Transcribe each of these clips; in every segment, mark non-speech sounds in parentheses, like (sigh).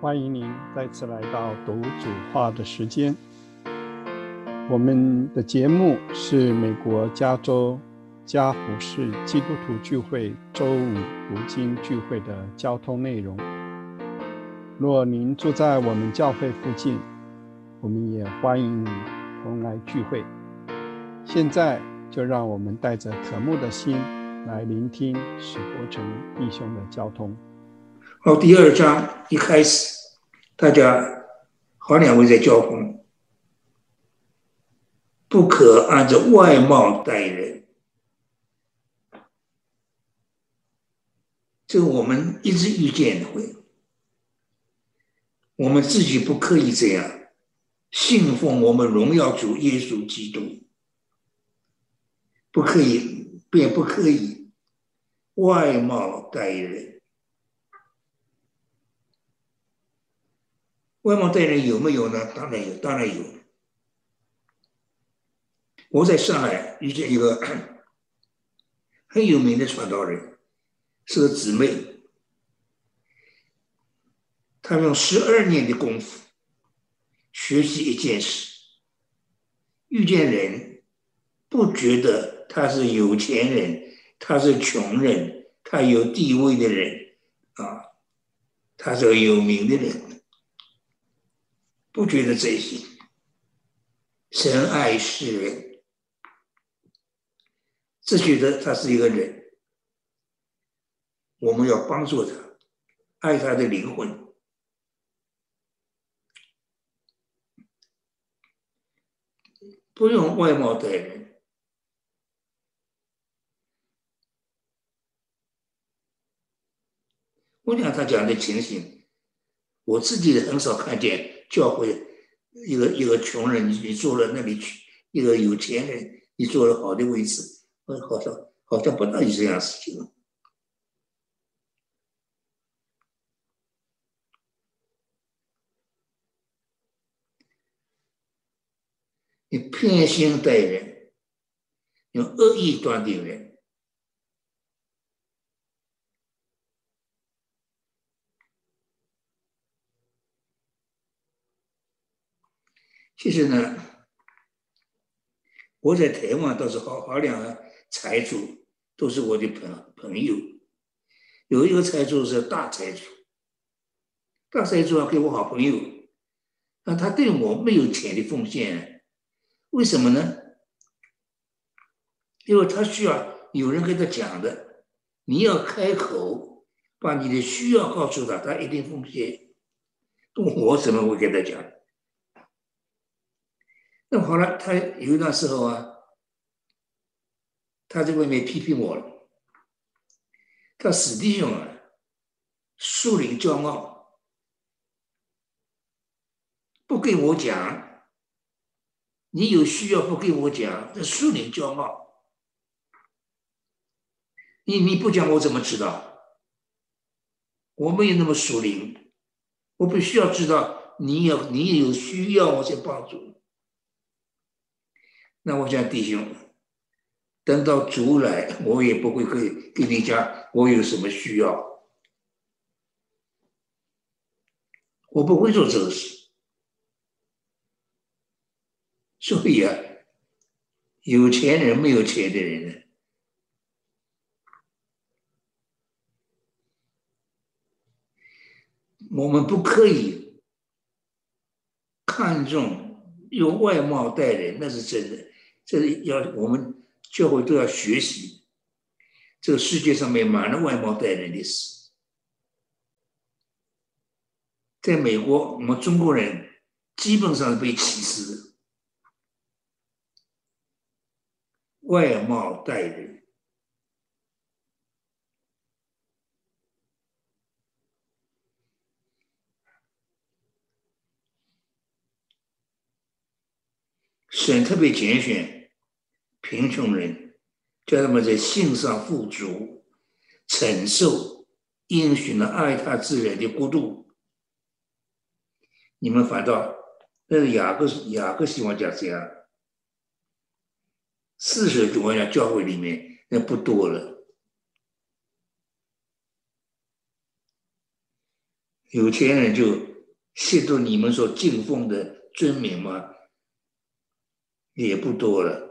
欢迎您再次来到读主话的时间。我们的节目是美国加州加福市基督徒聚会周五读经聚会的交通内容。若您住在我们教会附近，我们也欢迎你同来聚会。现在就让我们带着渴慕的心来聆听史伯成弟兄的交通。到，第二章一开始，大家好两位在交锋，不可按照外貌待人。这个我们一直遇见的会，我们自己不可以这样信奉我们荣耀主耶稣基督，不可以，便不可以外貌待人。外貌待人有没有呢？当然有，当然有。我在上海遇见一个 (coughs) 很有名的传道人，是个姊妹，她用十二年的功夫学习一件事，遇见人不觉得他是有钱人，他是穷人，他有地位的人啊，他是个有名的人。不觉得这些，神爱世人，只觉得他是一个人，我们要帮助他，爱他的灵魂，不用外貌待人。我讲他讲的情形，我自己很少看见。教会一个一个穷人，你你坐了那里去；一个有钱人，你坐了好的位置，呃，好像好像不大有这样事情。你偏心待人，用恶意断定人。其实呢，我在台湾倒是好好两个财主，都是我的朋朋友。有一个财主是大财主，大财主啊，给我好朋友，那他对我没有钱的奉献，为什么呢？因为他需要有人跟他讲的，你要开口把你的需要告诉他，他一定奉献。我怎么会跟他讲？那好了，他有一段时候啊，他在外面批评我了。他死弟兄啊，树林骄傲，不跟我讲，你有需要不跟我讲，这树林骄傲，你你不讲我怎么知道？我没有那么熟灵，我必须要知道你有你有需要，我才帮助。那我讲弟兄，等到主来，我也不会跟跟你讲我有什么需要，我不会做这个事。所以啊，有钱人没有钱的人呢，我们不可以看重用外貌待人，那是真的。这是要我们教会都要学习，这个世界上面满了外貌待人的事。在美国，我们中国人基本上是被歧视的，外貌待人。选特别拣选。贫穷人叫他们在性上富足，承受应许的爱他之人的孤独。你们反倒那是雅各雅各希望讲这样，四十多万教会里面那不多了。有钱人就亵渎你们所敬奉的尊名吗？也不多了。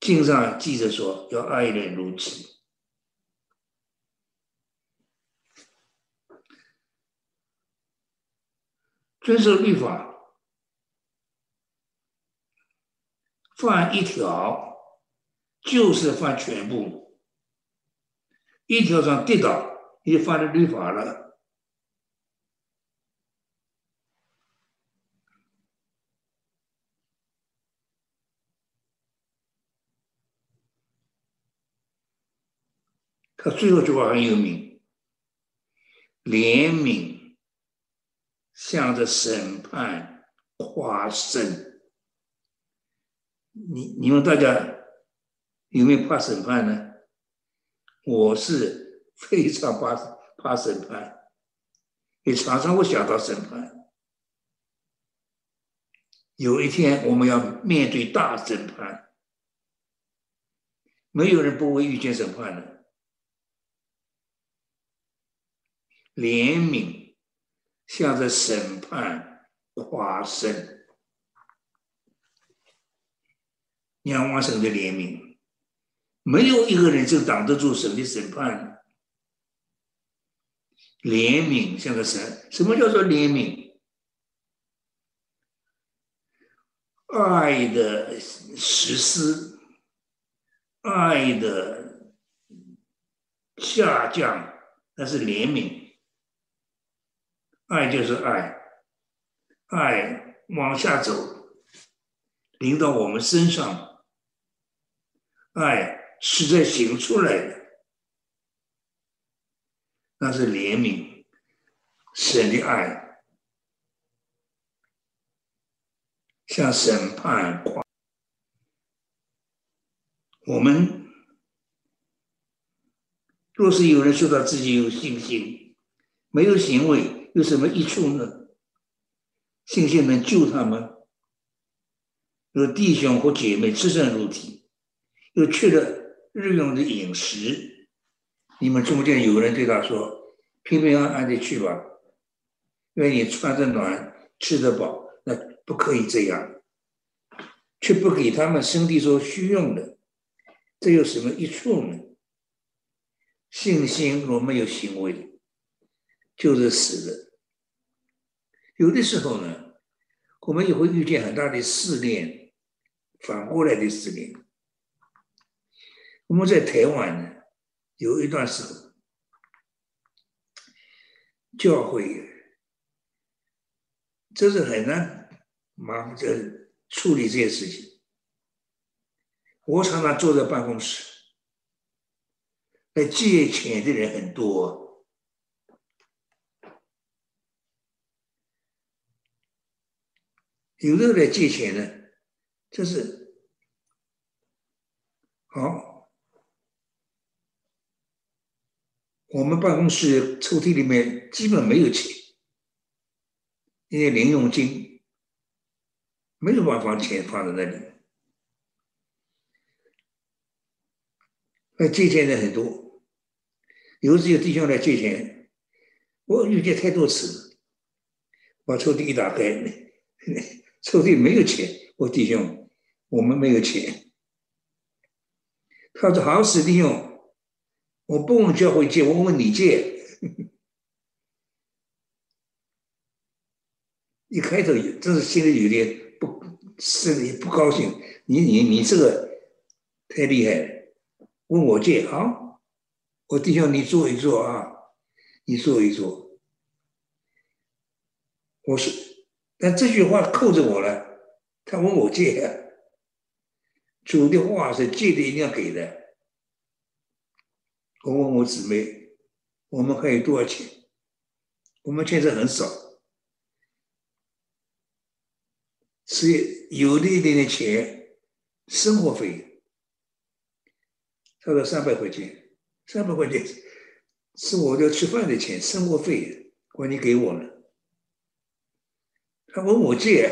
经上记着说，要爱人如己，遵守律法，犯一条就是犯全部，一条上跌倒，也犯了律法了。他最后一句话很有名：“怜悯向着审判夸胜。”你你们大家有没有怕审判呢？我是非常怕怕审判，也常常会想到审判。有一天我们要面对大审判，没有人不会遇见审判的。怜悯，向着审判夸胜，仰望神的怜悯，没有一个人就挡得住神的审判。怜悯向着神，什么叫做怜悯？爱的实施，爱的下降，那是怜悯。爱就是爱，爱往下走，临到我们身上，爱是在行出来的，那是怜悯，神的爱，像审判。我们若是有人说到自己有信心，没有行为。有什么益处呢？信心能救他吗？有弟兄或姐妹自身入体，又缺了日用的饮食，你们中间有人对他说：“平平安安的去吧，愿你穿着暖，吃得饱。”那不可以这样，却不给他们身体所需用的，这有什么益处呢？信心若没有行为。就是死的。有的时候呢，我们也会遇见很大的试炼，反过来的试炼。我们在台湾呢，有一段时候，教会这是很难忙着处理这些事情。我常常坐在办公室，来借钱的人很多。有的来借钱的，就是好。我们办公室抽屉里面基本没有钱，因为零用金没有办法钱放在那里。那借钱的很多，有时有弟兄来借钱，我遇见太多次，把抽屉一打开。抽屉没有钱，我弟兄，我们没有钱。他说：“好使弟兄，我不问教会借，我问你借。一开头真是心里有点不，是也不高兴。你你你这个太厉害了，问我借啊？我弟兄，你坐一坐啊，你坐一坐。我是。但这句话扣着我了，他问我借，主的话是借的一定要给的。我问我姊妹，我们还有多少钱？我们现在很少，是有的一点点钱，生活费，差不多三百块钱，三百块钱是我要吃饭的钱，生活费，关你给我了。他问我借，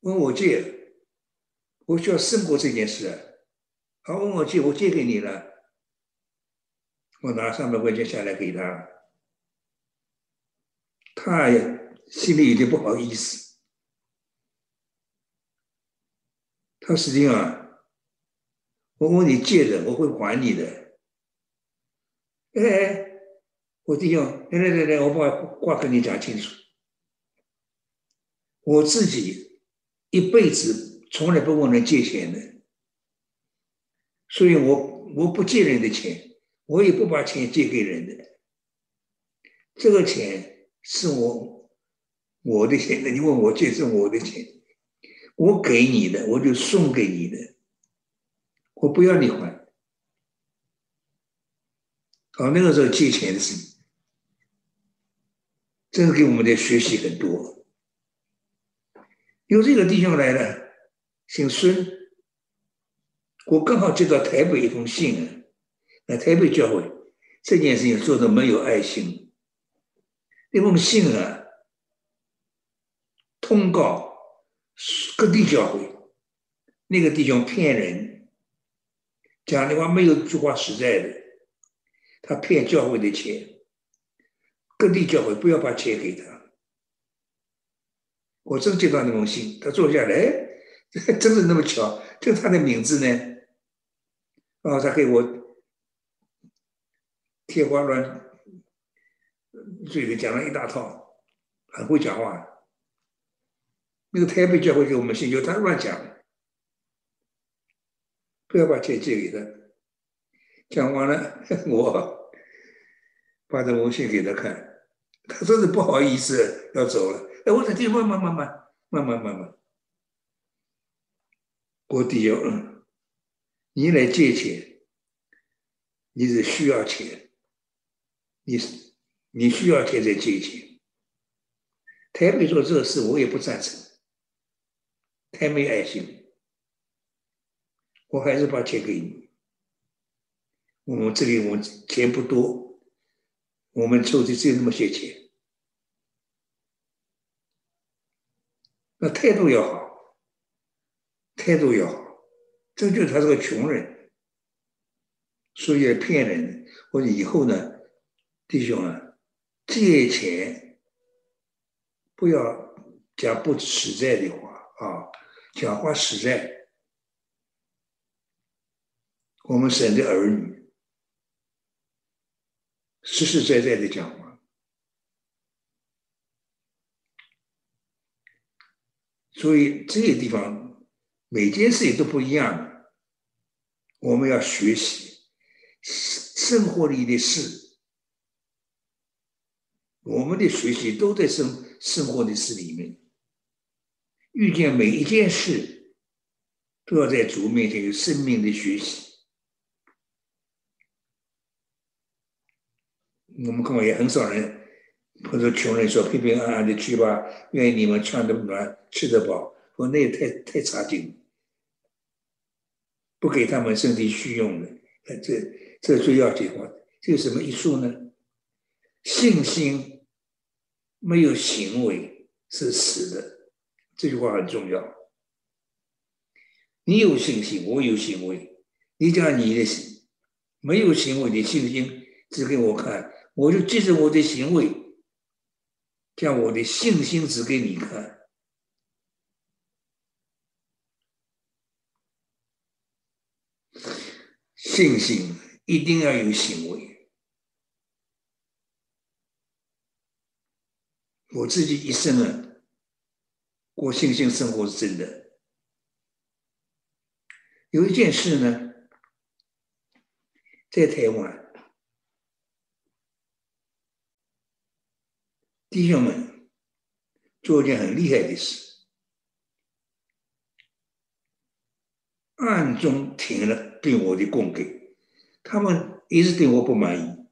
问我借，我需要胜过这件事。他问我借，我借给你了。我拿三百块钱下来给他，他呀心里有点不好意思。他实际上，我问你借的，我会还你的。哎哎，我弟兄，来来来来，我把话跟你讲清楚。我自己一辈子从来不问人借钱的，所以我我不借人的钱。我也不把钱借给人的，这个钱是我我的钱的。你问我借是我的钱，我给你的，我就送给你的，我不要你还。哦，那个时候借钱的事，真是给我们的学习很多。有这个弟兄来了，姓孙，我刚好接到台北一封信啊。那台北教会。这件事情做的没有爱心，那封信啊，通告各地教会，那个弟兄骗人，讲的话没有句话实在的，他骗教会的钱，各地教会不要把钱给他。我真接到那封信，他坐下来，(laughs) 真是那么巧，就他的名字呢，然后他给我。天花乱坠的讲了一大套，很会讲话。那个台北教会给我们信，就他乱讲，不要把钱借给他。讲完了，(laughs) 我发这封信给他看，他说是不好意思要走了。哎，我说弟慢慢慢慢慢慢慢慢，我弟兄，你来借钱，你是需要钱。你你需要钱再借钱，台北做这事我也不赞成，太没爱心，我还是把钱给你。我们这里我钱不多，我们抽的只有那么些钱，那态度要好，态度要好，这就是他是个穷人，所以骗人，或者以后呢？弟兄啊，借钱不要讲不实在的话啊，讲话实在。我们神的儿女，实实在在的讲话，所以这些地方每件事情都不一样，我们要学习生活里的事。我们的学习都在生生活的事里面，遇见每一件事，都要在主面前有生命的学习。我们看到也很少人，或者穷人说平平安安的去吧，愿意你们穿得暖，吃得饱，我那也太太差劲，不给他们身体需用的，这这最要紧的。这有什么益处呢？信心。没有行为是死的，这句话很重要。你有信心，我有行为。你讲你的没有行为的信心，指给我看，我就借着我的行为，将我的信心指给你看。信心一定要有行为。我自己一生啊，过信心生活是真的。有一件事呢，在台湾，弟兄们做一件很厉害的事，暗中停了对我的供给，他们一直对我不满意。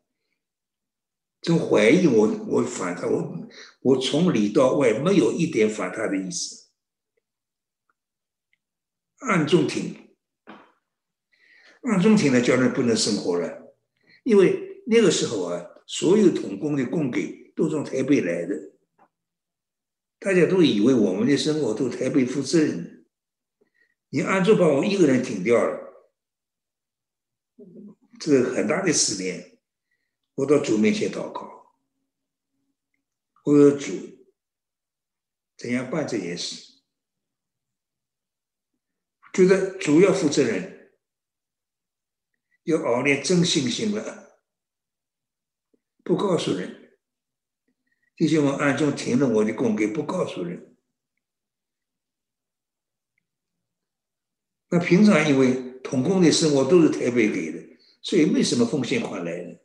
就怀疑我，我反他，我我从里到外没有一点反他的意思，暗中停，暗中停呢，叫人不能生活了，因为那个时候啊，所有统工的供给都从台北来的，大家都以为我们的生活都台北负责任，你暗中把我一个人顶掉了，这个很大的失联。我到主面前祷告，我说主，怎样办这件事？觉得主要负责人，要熬练真信心了，不告诉人，弟兄们暗中停了我的供给，不告诉人。那平常因为统工的生活都是台北给的，所以没什么奉献款来的。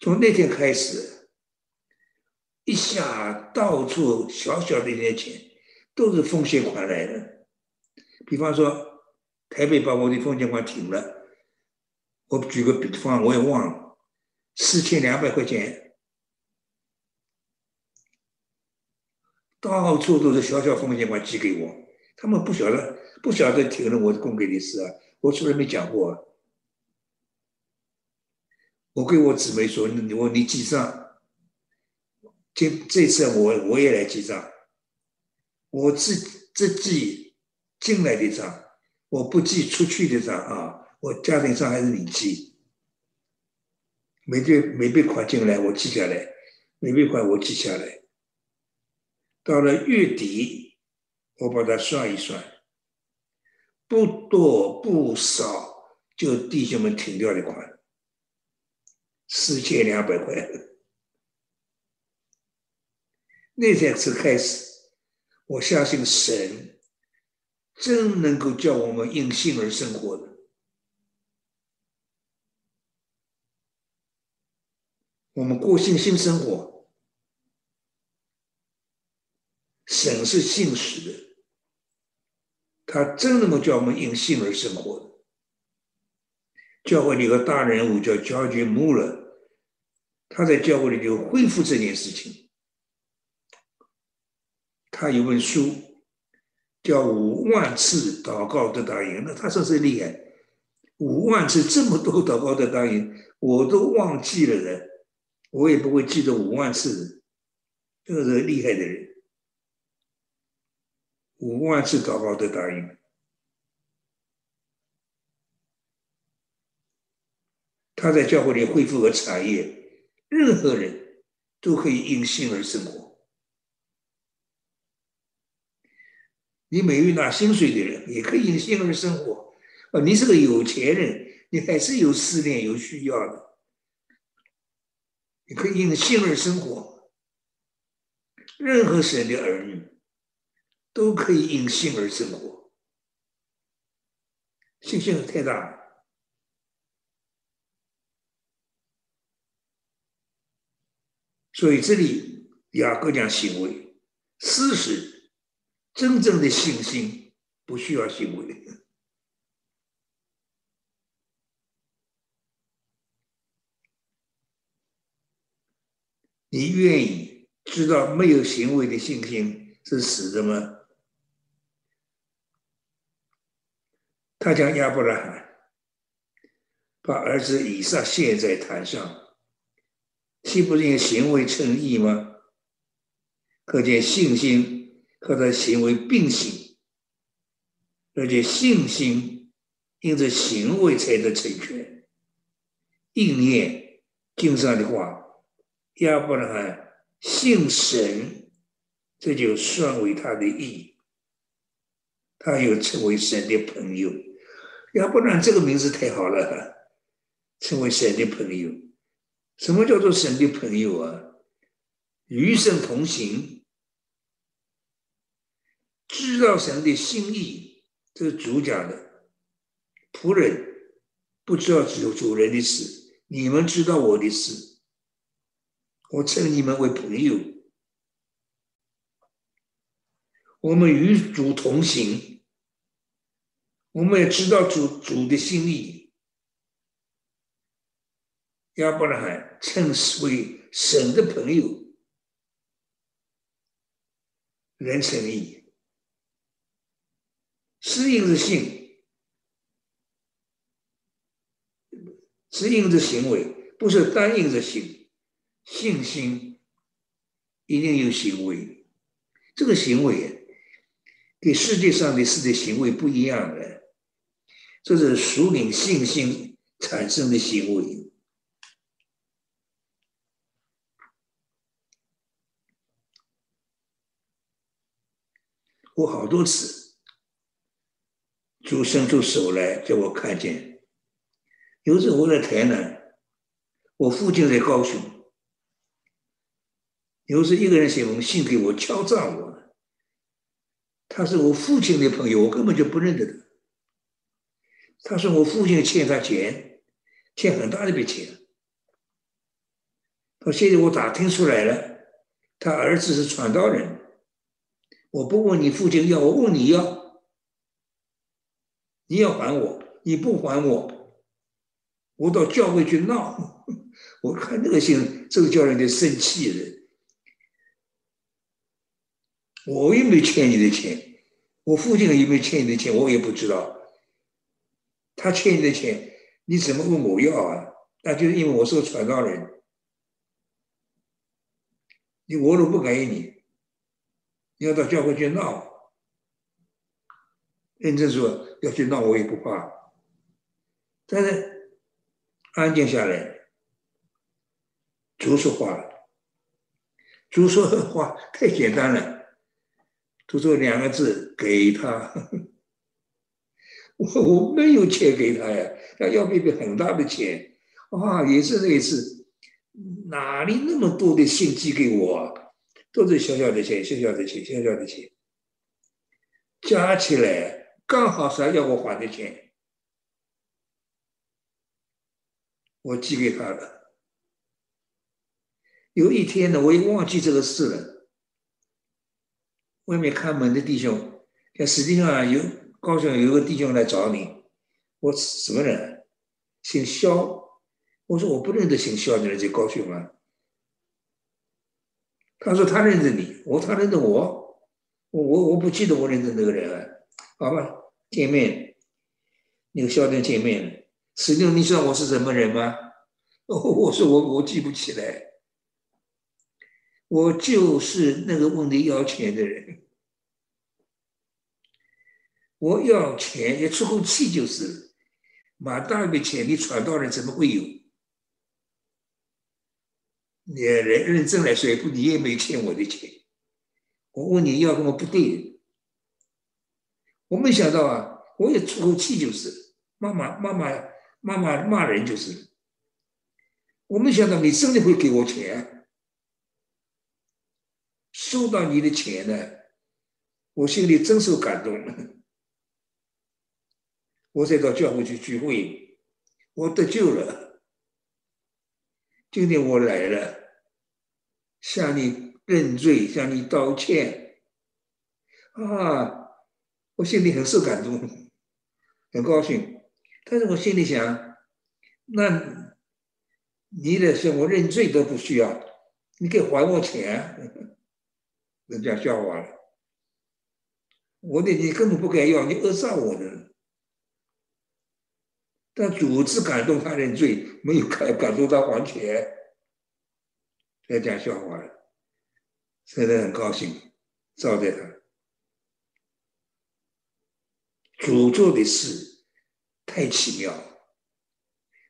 从那天开始，一下到处小小的一点钱都是奉献款来的。比方说，台北把我的奉献款停了，我举个比方，我也忘了，四千两百块钱，到处都是小小风险款寄给我，他们不晓得不晓得停了我供给你事啊，我从来没讲过。啊我跟我姊妹说：“你我你记账，这这次我我也来记账，我自自记进来的账，我不记出去的账啊。我家庭账还是你记，每笔每笔款进来我记下来，每笔款我记下来。到了月底，我把它算一算，不多不少，就弟兄们停掉的款。”四千两百块，那天次开始，我相信神真能够叫我们因信而生活的。我们过性性生活，神是信实的，他真能够叫我们因信而生活。教会里个大人物叫焦君穆勒。他在教会里就恢复这件事情。他有本书叫《五万次祷告的答应》，那他说是厉害，五万次这么多祷告的答应，我都忘记了的，我也不会记得五万次，这个是厉害的人。五万次祷告的答应，他在教会里恢复了产业。任何人都可以因信而生活。你每月拿薪水的人也可以因信而生活。啊，你是个有钱人，你还是有思念、有需要的，可以因信而生活。任何神的儿女都可以因信而生活，信心太大。所以这里雅各讲行为，事实真正的信心不需要行为。你愿意知道没有行为的信心是死的吗？他将亚伯拉罕把儿子以撒献在坛上。岂不是行为称义吗？可见信心和他行为并行，而且信心因着行为才得成全。应验经上的话，亚伯拉罕信神，这就算为他的义，他又成为神的朋友。亚伯拉罕这个名字太好了，成为神的朋友。什么叫做神的朋友啊？与神同行，知道神的心意，这是主讲的。仆人不知道主主人的事，你们知道我的事，我称你们为朋友。我们与主同行，我们也知道主主的心意。亚伯拉罕称为神的朋友，人称义，是因着信，是因着行为，不是单应着性。信心一定有行为，这个行为跟世界上的事的行为不一样的，这是属灵信心。产生的行为。我好多次，主伸出手来叫我看见。有时候我在台南，我父亲在高雄。有时一个人写封信给我，敲诈我。他是我父亲的朋友，我根本就不认得他。他说我父亲欠他钱，欠很大一笔钱。到现在我打听出来了，他儿子是传道人。我不问你父亲要，我问你要，你要还我，你不还我，我到教会去闹。(laughs) 我看那个信，这个叫人就生气了。我又没欠你的钱，我父亲有没有欠你的钱，我也不知道。他欠你的钱，你怎么问我要啊？那就是因为我是个传道人，你我都不给你，你要到教会去闹。认真说要去闹，我也不怕。但是安静下来，主说话了，主说的话太简单了。就说两个字给他，(laughs) 我我没有钱给他呀，他要一笔很大的钱，啊，也是那一次，哪里那么多的信寄给我？都是小小的钱，小小的钱，小小的钱，加起来刚好是要我还的钱，我寄给他了。有一天呢，我也忘记这个事了。外面看门的弟兄，像实际上有高雄有个弟兄来找你，我什么人？姓肖。我说我不认得姓肖的人在高雄啊。他说他认得你，我他认得我，我我我不记得我认得那个人啊。好吧，见面，那个肖店见面，实际上你知道我是什么人吗？(laughs) 我说我我记不起来。我就是那个问你要钱的人，我要钱也出口气就是了，马大笔钱你传道人怎么会有？你认认真来说，不你也没欠我的钱，我问你要什么不对？我没想到啊，我也出口气就是，妈妈妈妈妈妈骂人就是，我没想到你真的会给我钱。收到你的钱呢，我心里真受感动。(laughs) 我再到教会去聚会，我得救了。今天我来了，向你认罪，向你道歉。啊，我心里很受感动，很高兴。但是我心里想，那你的向我认罪都不需要，你给还我钱。人家笑话了，我的你根本不该要，你讹诈我的。但主子感动他认罪，没有感感动他还钱，在讲笑话了，现在很高兴招待他。主做的事太奇妙了，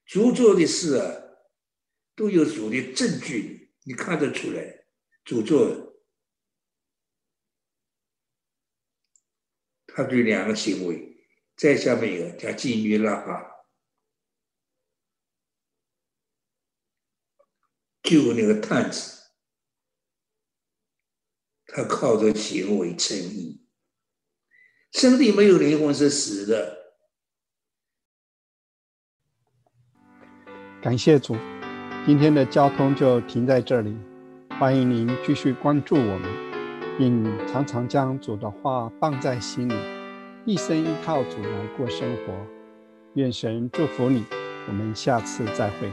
主做的事啊，都有主的证据，你看得出来，主做。他对两个行为，在下面一个叫金鱼拉哈，救那个探子，他靠着行为称义。身体没有灵魂是死的。感谢主，今天的交通就停在这里，欢迎您继续关注我们。并常常将主的话放在心里，一生依靠主来过生活。愿神祝福你，我们下次再会。